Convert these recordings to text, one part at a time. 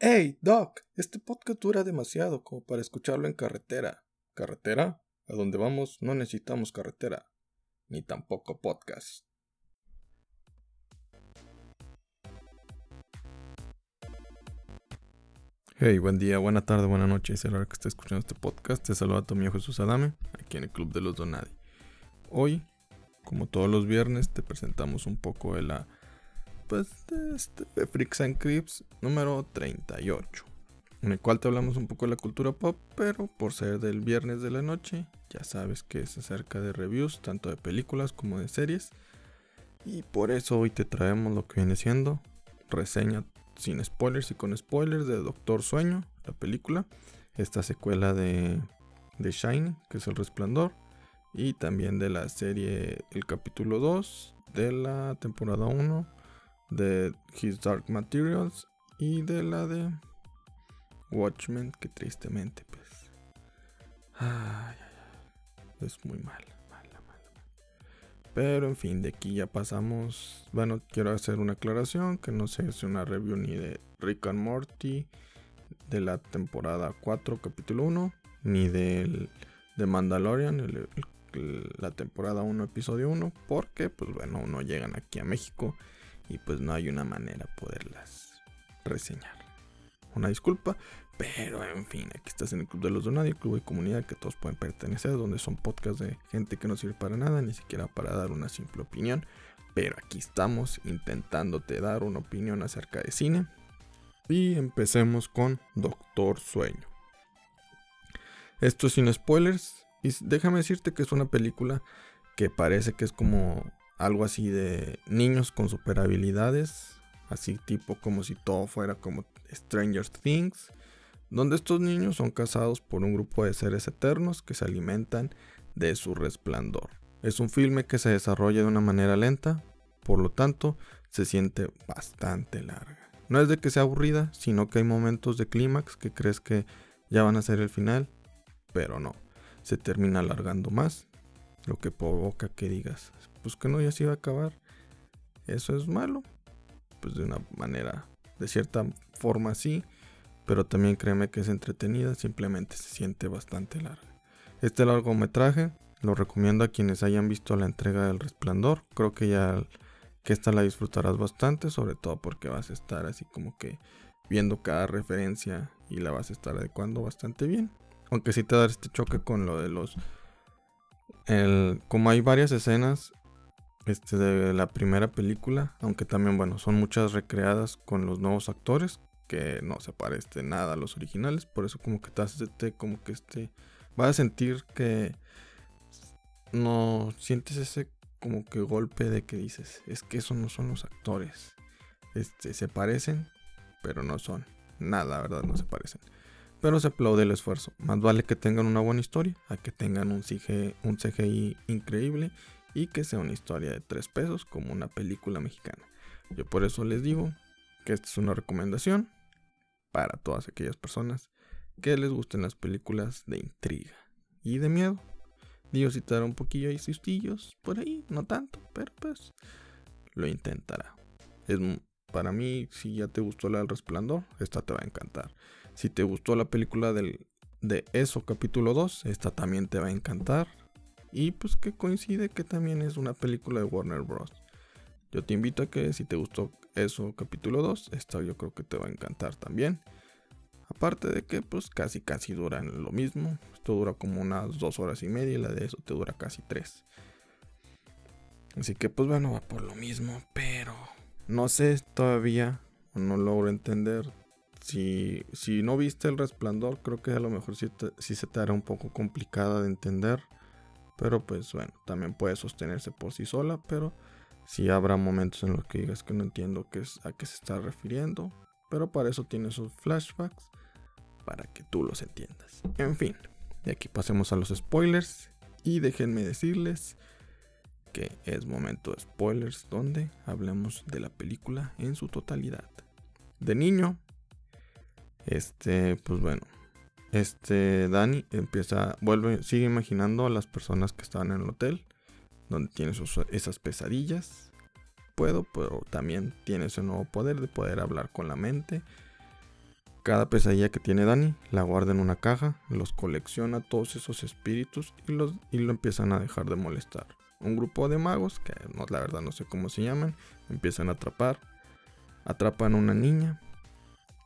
Hey, Doc, este podcast dura demasiado como para escucharlo en carretera. ¿Carretera? A donde vamos no necesitamos carretera, ni tampoco podcast. Hey, buen día, buena tarde, buena noche. Es el hora que está escuchando este podcast. Te saluda tu amigo Jesús Adame, aquí en el Club de los Donadi. Hoy, como todos los viernes, te presentamos un poco de la pues, de este Freaks and Crips número 38, en el cual te hablamos un poco de la cultura pop, pero por ser del viernes de la noche, ya sabes que es acerca de reviews, tanto de películas como de series. Y por eso hoy te traemos lo que viene siendo reseña sin spoilers y con spoilers de Doctor Sueño, la película, esta secuela de, de Shine, que es El Resplandor, y también de la serie El capítulo 2 de la temporada 1 de His Dark Materials y de la de Watchmen, que tristemente pues es muy mala, mala, mala. Pero en fin, de aquí ya pasamos. Bueno, quiero hacer una aclaración que no sé, es una review ni de Rick and Morty de la temporada 4, capítulo 1, ni del de Mandalorian, la temporada 1, episodio 1, porque pues bueno, no llegan aquí a México y pues no hay una manera de poderlas reseñar. Una disculpa, pero en fin, aquí estás en el Club de los Donadi, el club de comunidad que todos pueden pertenecer, donde son podcasts de gente que no sirve para nada, ni siquiera para dar una simple opinión. Pero aquí estamos intentándote dar una opinión acerca de cine. Y empecemos con Doctor Sueño. Esto sin spoilers. Y déjame decirte que es una película que parece que es como algo así de niños con super habilidades, así tipo como si todo fuera como Stranger Things, donde estos niños son cazados por un grupo de seres eternos que se alimentan de su resplandor. Es un filme que se desarrolla de una manera lenta, por lo tanto se siente bastante larga. No es de que sea aburrida, sino que hay momentos de clímax que crees que ya van a ser el final, pero no, se termina alargando más, lo que provoca que digas, pues que no ya se iba a acabar. Eso es malo. Pues de una manera, de cierta forma sí, pero también créeme que es entretenida, simplemente se siente bastante larga. Este largometraje lo recomiendo a quienes hayan visto la entrega del Resplandor. Creo que ya que esta la disfrutarás bastante, sobre todo porque vas a estar así como que viendo cada referencia y la vas a estar adecuando bastante bien. Aunque sí te da este choque con lo de los... El, como hay varias escenas este, de la primera película, aunque también, bueno, son muchas recreadas con los nuevos actores, que no se parece nada a los originales, por eso como que te hace como que este, vas a sentir que no sientes ese como que golpe de que dices, es que esos no son los actores, este, se parecen, pero no son, nada, verdad, no se parecen. Pero se aplaude el esfuerzo. Más vale que tengan una buena historia a que tengan un CGI increíble y que sea una historia de tres pesos como una película mexicana. Yo por eso les digo que esta es una recomendación para todas aquellas personas que les gusten las películas de intriga y de miedo. Dios si te dará un poquillo ahí sustillos por ahí, no tanto, pero pues lo intentará. Es para mí, si ya te gustó la del resplandor, esta te va a encantar. Si te gustó la película del, de eso capítulo 2, esta también te va a encantar. Y pues que coincide que también es una película de Warner Bros. Yo te invito a que si te gustó eso capítulo 2, esta yo creo que te va a encantar también. Aparte de que pues casi casi duran lo mismo. Esto dura como unas dos horas y media y la de eso te dura casi tres. Así que pues bueno, va por lo mismo. Pero no sé todavía, no logro entender. Si, no viste el resplandor, creo que a lo mejor sí, sí se te hará un poco complicada de entender. Pero pues bueno, también puede sostenerse por sí sola, pero sí habrá momentos en los que digas que no entiendo qué es, a qué se está refiriendo. Pero para eso tiene esos flashbacks, para que tú los entiendas. En fin, de aquí pasemos a los spoilers. Y déjenme decirles que es momento de spoilers donde hablemos de la película en su totalidad. De niño, este, pues bueno, este Dani empieza, vuelve, sigue imaginando a las personas que estaban en el hotel, donde tiene esas pesadillas. Puedo, pero también tiene ese nuevo poder de poder hablar con la mente. Cada pesadilla que tiene Dani la guarda en una caja, los colecciona todos esos espíritus y, los, y lo empiezan a dejar de molestar. Un grupo de magos, que no, la verdad no sé cómo se llaman, empiezan a atrapar, atrapan a una niña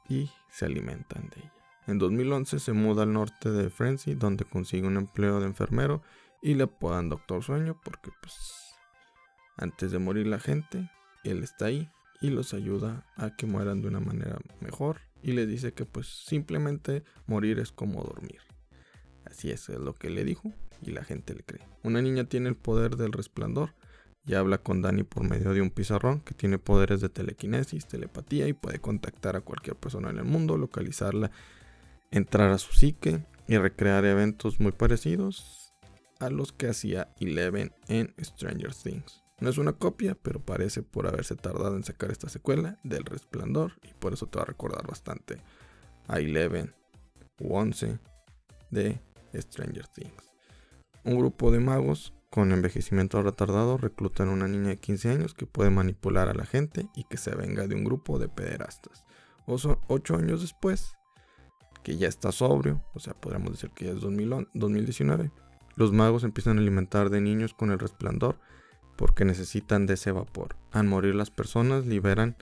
y se alimentan de ella. En 2011 se muda al norte de Frenzy, donde consigue un empleo de enfermero y le apodan Doctor Sueño porque pues antes de morir la gente, él está ahí y los ayuda a que mueran de una manera mejor y le dice que pues simplemente morir es como dormir. Así es lo que le dijo y la gente le cree. Una niña tiene el poder del resplandor y habla con Dani por medio de un pizarrón que tiene poderes de telequinesis, telepatía y puede contactar a cualquier persona en el mundo, localizarla entrar a su psique y recrear eventos muy parecidos a los que hacía Eleven en Stranger Things. No es una copia, pero parece por haberse tardado en sacar esta secuela del Resplandor y por eso te va a recordar bastante a Eleven u 11 de Stranger Things. Un grupo de magos con envejecimiento retardado reclutan a una niña de 15 años que puede manipular a la gente y que se venga de un grupo de pederastas. Ocho años después, que ya está sobrio, o sea, podríamos decir que ya es 2019, los magos empiezan a alimentar de niños con el resplandor porque necesitan de ese vapor. Al morir las personas liberan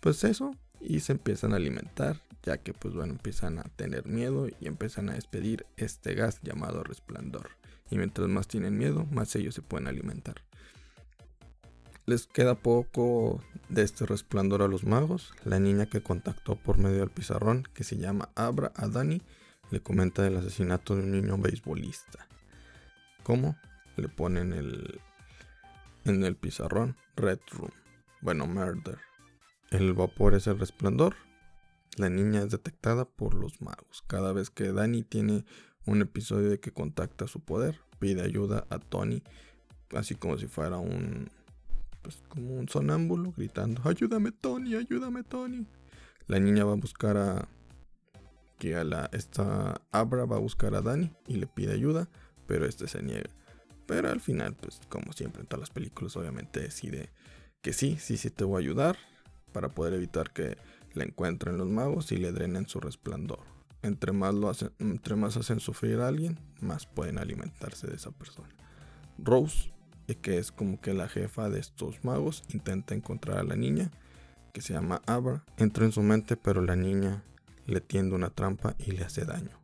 pues eso y se empiezan a alimentar, ya que pues bueno, empiezan a tener miedo y empiezan a despedir este gas llamado resplandor. Y mientras más tienen miedo, más ellos se pueden alimentar. Les queda poco de este resplandor a los magos. La niña que contactó por medio del pizarrón, que se llama Abra a Dani, le comenta del asesinato de un niño beisbolista. ¿Cómo? Le ponen el, en el pizarrón Red Room. Bueno, Murder. El vapor es el resplandor. La niña es detectada por los magos. Cada vez que Dani tiene un episodio de que contacta su poder, pide ayuda a Tony, así como si fuera un, pues como un sonámbulo gritando, ayúdame Tony, ayúdame Tony. La niña va a buscar a que a la esta Abra va a buscar a Dani y le pide ayuda, pero este se niega. Pero al final, pues como siempre en todas las películas, obviamente decide que sí, sí, sí te voy a ayudar para poder evitar que la encuentren los magos y le drenen su resplandor. Entre más, lo hacen, entre más hacen sufrir a alguien, más pueden alimentarse de esa persona. Rose que es como que la jefa de estos magos, intenta encontrar a la niña, que se llama Abra, entra en su mente, pero la niña le tiende una trampa y le hace daño.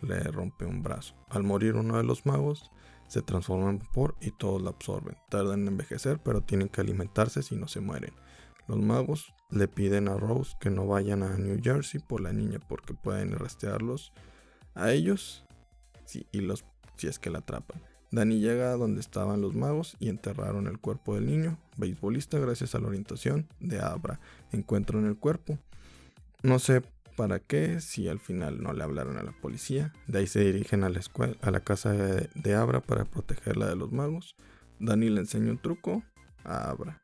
Le rompe un brazo. Al morir uno de los magos, se transforma en vapor y todos la absorben. Tardan en envejecer, pero tienen que alimentarse si no se mueren. Los magos le piden a Rose que no vayan a New Jersey por la niña porque pueden rastrearlos a ellos y los, si es que la atrapan. Dani llega a donde estaban los magos y enterraron el cuerpo del niño, beisbolista, gracias a la orientación de Abra. Encuentran el cuerpo. No sé para qué, si al final no le hablaron a la policía. De ahí se dirigen a la escuela, a la casa de, Abra para protegerla de los magos. Dani le enseña un truco a Abra.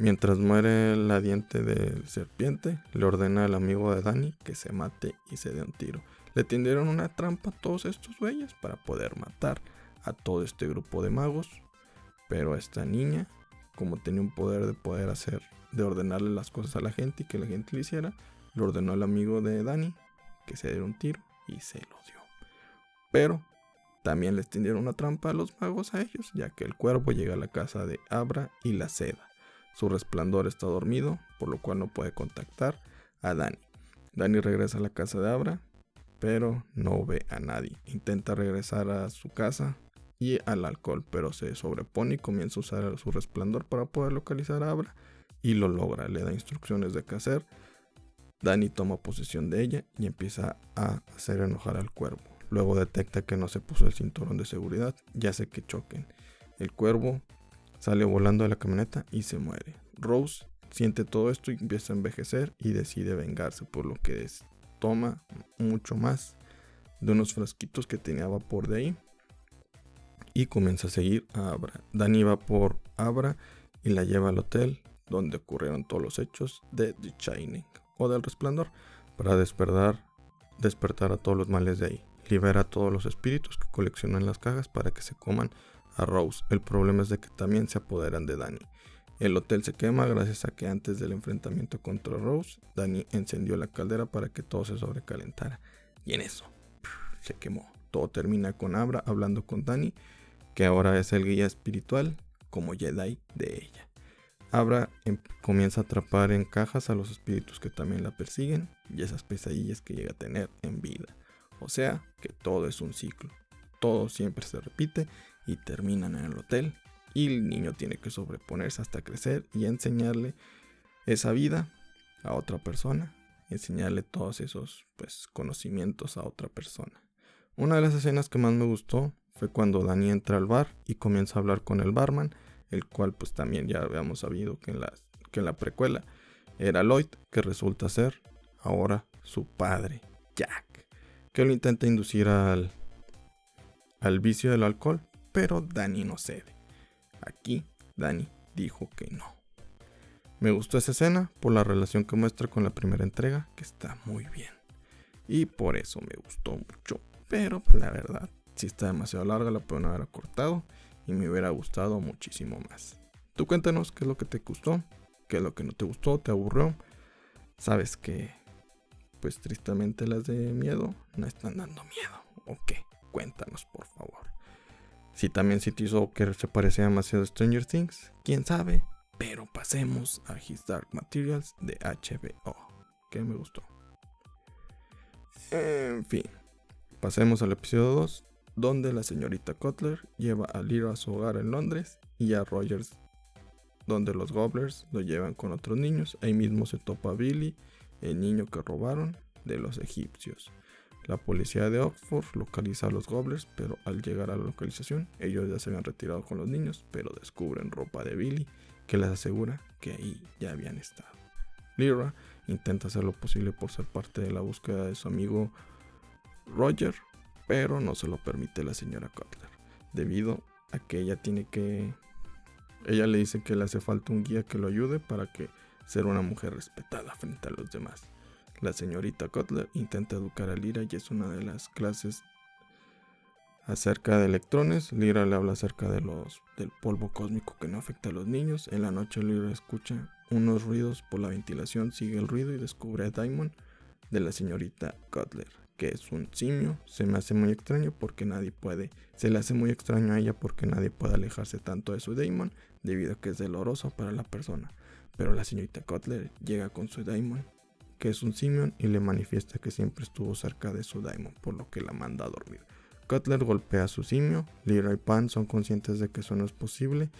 Mientras muere la diente de serpiente, le ordena al amigo de Dani que se mate y se dé un tiro. Le tendieron una trampa a todos estos güeyes para poder matar a todo este grupo de magos. Pero esta niña, como tenía un poder de poder hacer, de ordenarle las cosas a la gente y que la gente le hiciera, le ordenó al amigo de Dani que se diera un tiro y se lo dio. Pero también les tendieron una trampa a los magos a ellos, ya que el cuervo llega a la casa de Abra y la seda. Su resplandor está dormido, por lo cual no puede contactar a Dani. Dani regresa a la casa de Abra, pero no ve a nadie. Intenta regresar a su casa, y al alcohol, pero se sobrepone y comienza a usar su resplandor para poder localizar a Abra y lo logra, le da instrucciones de qué hacer. Dani toma posesión de ella y empieza a hacer enojar al cuervo. Luego detecta que no se puso el cinturón de seguridad y hace que choquen. El cuervo sale volando de la camioneta y se muere. Rose siente todo esto y empieza a envejecer y decide vengarse, por lo que toma mucho más de unos frasquitos que tenía vapor de ahí y comienza a seguir a Abra. Dani va por Abra y la lleva al hotel donde ocurrieron todos los hechos de The Shining o del resplandor para despertar, despertar a todos los males de ahí. Libera a todos los espíritus que coleccionan las cajas para que se coman a Rose. El problema es de que también se apoderan de Dani. El hotel se quema gracias a que antes del enfrentamiento contra Rose, Danny encendió la caldera para que todo se sobrecalentara. Y en eso, se quemó. Todo termina con Abra hablando con Danny, que ahora es el guía espiritual como Jedi de ella. Abra em, comienza a atrapar en cajas a los espíritus que también la persiguen y esas pesadillas que llega a tener en vida. O sea que todo es un ciclo. Todo siempre se repite y terminan en el hotel y el niño tiene que sobreponerse hasta crecer y enseñarle esa vida a otra persona, enseñarle todos esos pues, conocimientos a otra persona. Una de las escenas que más me gustó fue cuando Dani entra al bar y comienza a hablar con el barman, el cual pues también ya habíamos sabido que en la, que la precuela era Lloyd, que resulta ser ahora su padre, Jack, que lo intenta inducir al, al vicio del alcohol, pero Dani no cede. Aquí Dani dijo que no. Me gustó esa escena por la relación que muestra con la primera entrega, que está muy bien. Y por eso me gustó mucho. Pero pues, la verdad, si está demasiado larga, la pueden haber cortado y me hubiera gustado muchísimo más. Tú cuéntanos qué es lo que te gustó, qué es lo que no te gustó, te aburrió. Sabes que, pues tristemente las de miedo no están dando miedo. ¿O qué? Cuéntanos, por favor. Si también hizo que se parecía demasiado a Stranger Things, quién sabe. Pero pasemos a His Dark Materials de HBO, que me gustó. En fin, pasemos al episodio 2, donde la señorita Cutler lleva a Lyra a su hogar en Londres y a Rogers, donde los Gobblers lo llevan con otros niños. Ahí mismo se topa Billy, el niño que robaron de los egipcios. La policía de Oxford localiza a los Gobblers, pero al llegar a la localización, ellos ya se habían retirado con los niños, pero descubren ropa de Billy que les asegura que ahí ya habían estado. Lyra intenta hacer lo posible por ser parte de la búsqueda de su amigo Roger, pero no se lo permite la señora Cutler, debido a que ella tiene que... Ella le dice que le hace falta un guía que lo ayude para que ser una mujer respetada frente a los demás. La señorita Cutler intenta educar a Lyra y es una de las clases acerca de electrones. Lyra le habla acerca de los, del polvo cósmico que no afecta a los niños. En la noche Lyra escucha unos ruidos por la ventilación, sigue el ruido y descubre a Diamond de la señorita Cutler, que es un simio. Se me hace muy extraño porque nadie puede, se le hace muy extraño a ella porque nadie puede alejarse tanto de su Daimon debido a que es doloroso para la persona. Pero la señorita Cutler llega con su Daimon que es un Simeon y le manifiesta que siempre estuvo cerca de su Daimon, por lo que la manda a dormir. Cutler golpea a su simio, Lyra y Pan son conscientes de que eso no es posible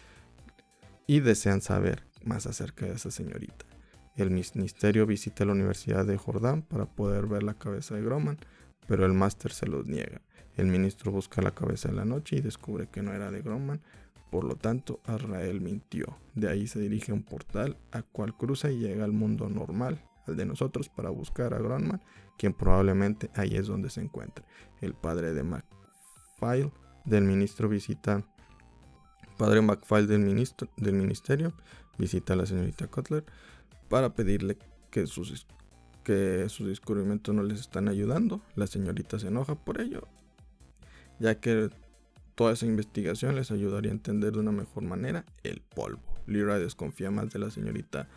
y desean saber más acerca de esa señorita. El ministerio visita la Universidad de Jordán para poder ver la cabeza de Groman, pero el máster se los niega. El ministro busca la cabeza en la noche y descubre que no era de Groman, por lo tanto Azrael mintió. De ahí se dirige a un portal a cual cruza y llega al mundo normal, de nosotros para buscar a Gronman, quien probablemente ahí es donde se encuentra. El padre de McFile del ministro visita, padre McFile del, ministro, del ministerio visita a la señorita Cutler para pedirle que sus, que sus descubrimientos no les están ayudando. La señorita se enoja por ello, ya que toda esa investigación les ayudaría a entender de una mejor manera el polvo. Lyra desconfía más de la señorita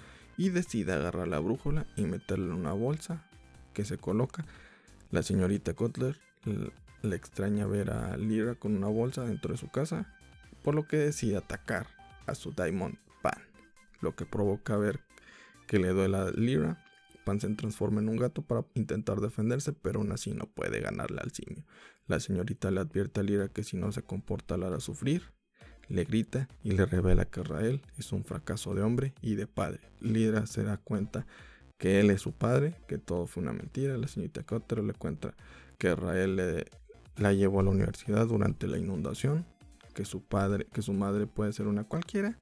y decide agarrar la brújula y meterla en una bolsa que se coloca. La señorita Cutler le extraña ver a Lyra con una bolsa dentro de su casa, por lo que decide atacar a su Diamond Pan, lo que provoca ver que le duele a Lyra. Pan se transforma en un gato para intentar defenderse, pero aún así no puede ganarle al simio. La señorita le advierte a Lyra que si no se comporta la hará sufrir, le grita y le revela que Rael es un fracaso de hombre y de padre. Lidra se da cuenta que él es su padre, que todo fue una mentira. La señorita Cotter le cuenta que Rael le, la llevó a la universidad durante la inundación, que su padre, que su madre puede ser una cualquiera.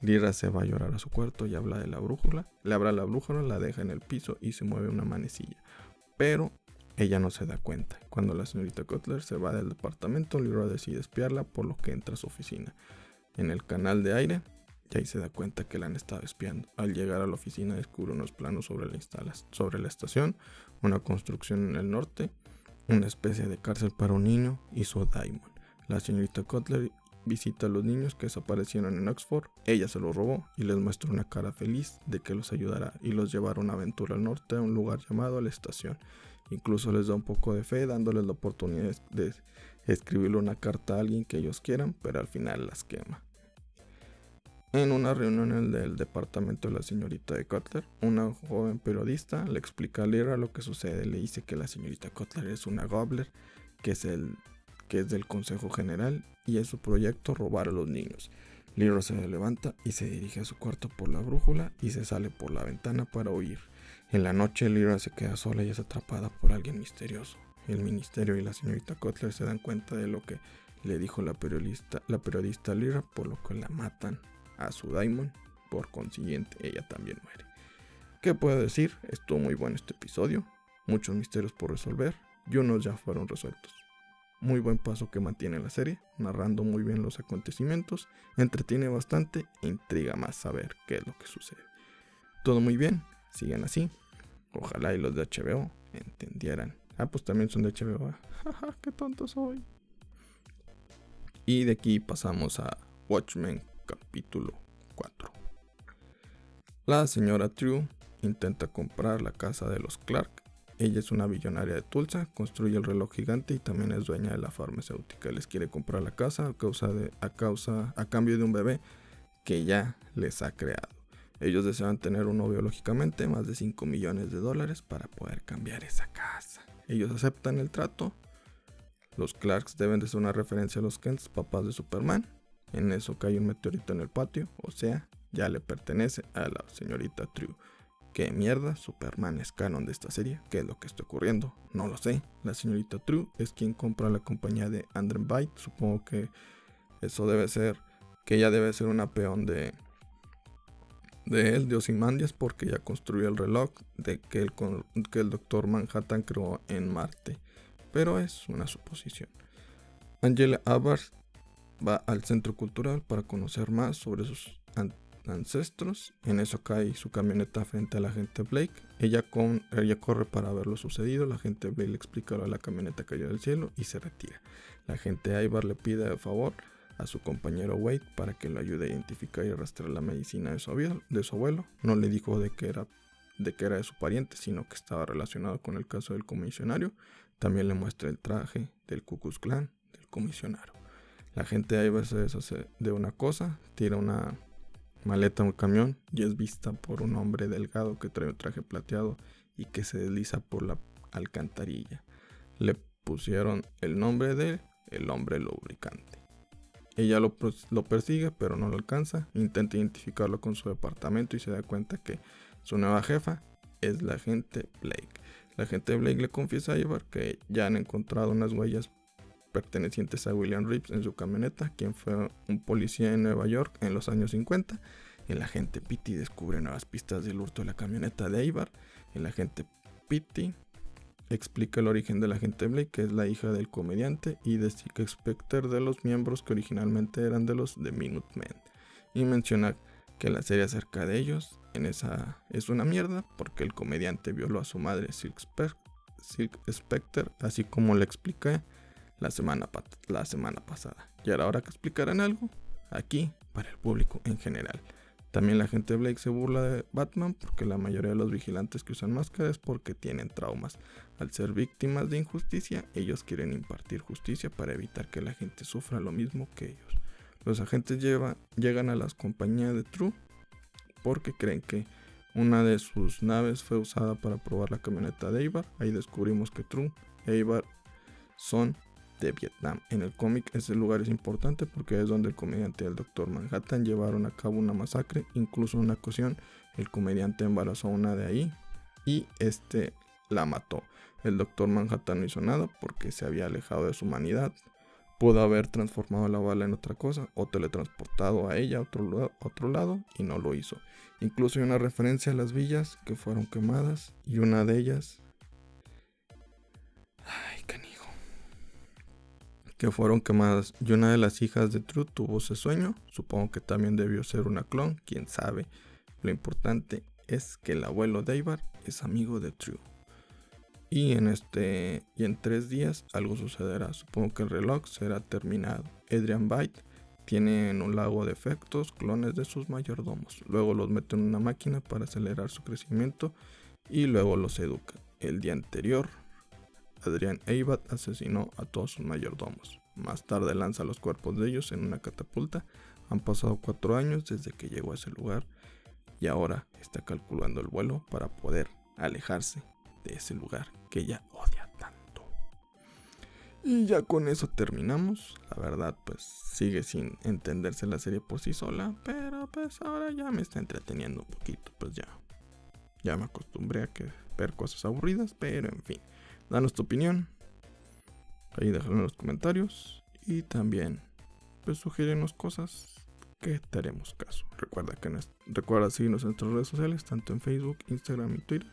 Lira se va a llorar a su cuarto y habla de la brújula. Le abra la brújula, la deja en el piso y se mueve una manecilla. Pero ella no se da cuenta. Cuando la señorita Cutler se va del departamento, Leroy decide espiarla, por lo que entra a su oficina. En el canal de aire, y ahí se da cuenta que la han estado espiando. Al llegar a la oficina descubre unos planos sobre la, estación, una construcción en el norte, una especie de cárcel para un niño y su Diamond. La señorita Cutler visita a los niños que desaparecieron en Oxford, ella se los robó y les muestra una cara feliz de que los ayudará y los llevará a una aventura al norte a un lugar llamado la estación. Incluso les da un poco de fe dándoles la oportunidad de escribirle una carta a alguien que ellos quieran, pero al final las quema. En una reunión del departamento de la señorita de Cutler, una joven periodista le explica a Lyra lo que sucede. Le dice que la señorita Cutler es una gobbler, que es, el, que es del Consejo General y es su proyecto robar a los niños. Lyra se levanta y se dirige a su cuarto por la brújula y se sale por la ventana para huir. En la noche Lyra se queda sola y es atrapada por alguien misterioso. El ministerio y la señorita Cutler se dan cuenta de lo que le dijo la periodista, la periodista Lyra, por lo que la matan a su Daimon. Por consiguiente, ella también muere. ¿Qué puedo decir? Estuvo muy bueno este episodio. Muchos misterios por resolver y unos ya fueron resueltos. Muy buen paso que mantiene la serie, narrando muy bien los acontecimientos, entretiene bastante e intriga más saber qué es lo que sucede. Todo muy bien, sigan así. Ojalá y los de HBO entendieran. Ah, pues también son de HBO. Jaja, qué tonto soy. Y de aquí pasamos a Watchmen capítulo 4. La señora True intenta comprar la casa de los Clark. Ella es una billonaria de Tulsa, construye el reloj gigante y también es dueña de la farmacéutica. Les quiere comprar la casa a causa de, a causa, a cambio de un bebé que ya les ha creado. Ellos desean tener uno biológicamente, más de 5 millones de dólares para poder cambiar esa casa. Ellos aceptan el trato. Los Clarks deben de ser una referencia a los Kents, papás de Superman. En eso cae un meteorito en el patio, o sea, ya le pertenece a la señorita True. ¿Qué mierda? Superman es canon de esta serie. ¿Qué es lo que está ocurriendo? No lo sé. La señorita True es quien compra la compañía de Andrew Byte. Supongo que eso debe ser, que ella debe ser una peón de, de él, de Osimandias, porque ya construyó el reloj de que el, que el Doctor Manhattan creó en Marte. Pero es una suposición. Angela Abbott va al centro cultural para conocer más sobre sus ancestros. En eso cae su camioneta frente a la gente Blake. Ella, con, ella corre para ver lo sucedido. La gente Blake le explica que la camioneta cayó del cielo y se retira. La gente Ivar le pide de favor a su compañero Wade para que lo ayude a identificar y arrastrar la medicina de su, abuelo. No le dijo de que era de que era de su pariente, sino que estaba relacionado con el caso del comisionario. También le muestra el traje del Ku Klux Klan del comisionario. La gente ahí se deshace de una cosa, tira una maleta a un camión y es vista por un hombre delgado que trae un traje plateado y que se desliza por la alcantarilla. Le pusieron el nombre de el hombre lubricante. Ella lo, persigue pero no lo alcanza, intenta identificarlo con su departamento y se da cuenta que su nueva jefa es la agente Blake. La agente Blake le confiesa a Ivar que ya han encontrado unas huellas pertenecientes a William Reeves en su camioneta, quien fue un policía en Nueva York en los años 50. El agente Pitti descubre nuevas pistas del hurto de la camioneta de Ivar. El agente Pitti explica el origen del agente Blake, que es la hija del comediante, y de Sick Specter de los miembros que originalmente eran de los The Minutemen. Y menciona que la serie acerca de ellos en esa es una mierda porque el comediante violó a su madre Silk, Specter, así como le expliqué la semana, la semana pasada. Y ahora que explicarán algo aquí para el público en general. También la gente Blake se burla de Batman porque la mayoría de los vigilantes que usan máscaras es porque tienen traumas. Al ser víctimas de injusticia, ellos quieren impartir justicia para evitar que la gente sufra lo mismo que ellos. Los agentes llegan a las compañías de True porque creen que una de sus naves fue usada para probar la camioneta de Ivar. Ahí descubrimos que True e Ivar son de Vietnam. En el cómic ese lugar es importante porque es donde el comediante y el Doctor Manhattan llevaron a cabo una masacre. Incluso una ocasión el comediante embarazó a una de ahí y este la mató. El Doctor Manhattan no hizo nada porque se había alejado de su humanidad. Pudo haber transformado la bala en otra cosa o teletransportado a ella a otro, otro lado y no lo hizo. Incluso hay una referencia a las villas que fueron quemadas y una de ellas que fueron quemadas y una de las hijas de True tuvo ese sueño. Supongo que también debió ser una clon, quién sabe. Lo importante es que el abuelo de Ivar es amigo de True. Y en este y en tres días algo sucederá. Supongo que el reloj será terminado. Adrian Byte Tienen un lago de efectos, clones de sus mayordomos. Luego los mete en una máquina para acelerar su crecimiento y luego los educa. El día anterior, Adrián Eibat asesinó a todos sus mayordomos. Más tarde lanza los cuerpos de ellos en una catapulta. Han pasado cuatro años desde que llegó a ese lugar y ahora está calculando el vuelo para poder alejarse de ese lugar que ella odia tanto. Y ya con eso terminamos. La verdad, pues sigue sin entenderse la serie por sí sola, pero pues ahora ya me está entreteniendo un poquito, pues ya. Ya me acostumbré a que ver cosas aburridas, pero en fin. Danos tu opinión. Ahí déjalo en los comentarios. Y también, pues sugerenos cosas que te haremos caso. Recuerda, que recuerda seguirnos en nuestras redes sociales, tanto en Facebook, Instagram y Twitter,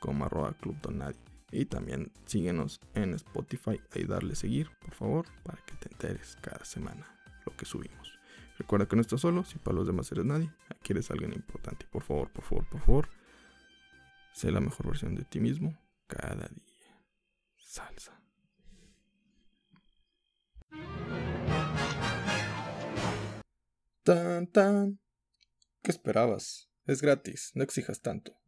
como arroba Club Donadie. Y también síguenos en Spotify y darle seguir, por favor, para que te enteres cada semana lo que subimos. Recuerda que no estás solo, si para los demás eres nadie, aquí eres alguien importante. Por favor, por favor, por favor, sé la mejor versión de ti mismo cada día. Salsa. Tan, tan. ¿Qué esperabas? Es gratis, no exijas tanto.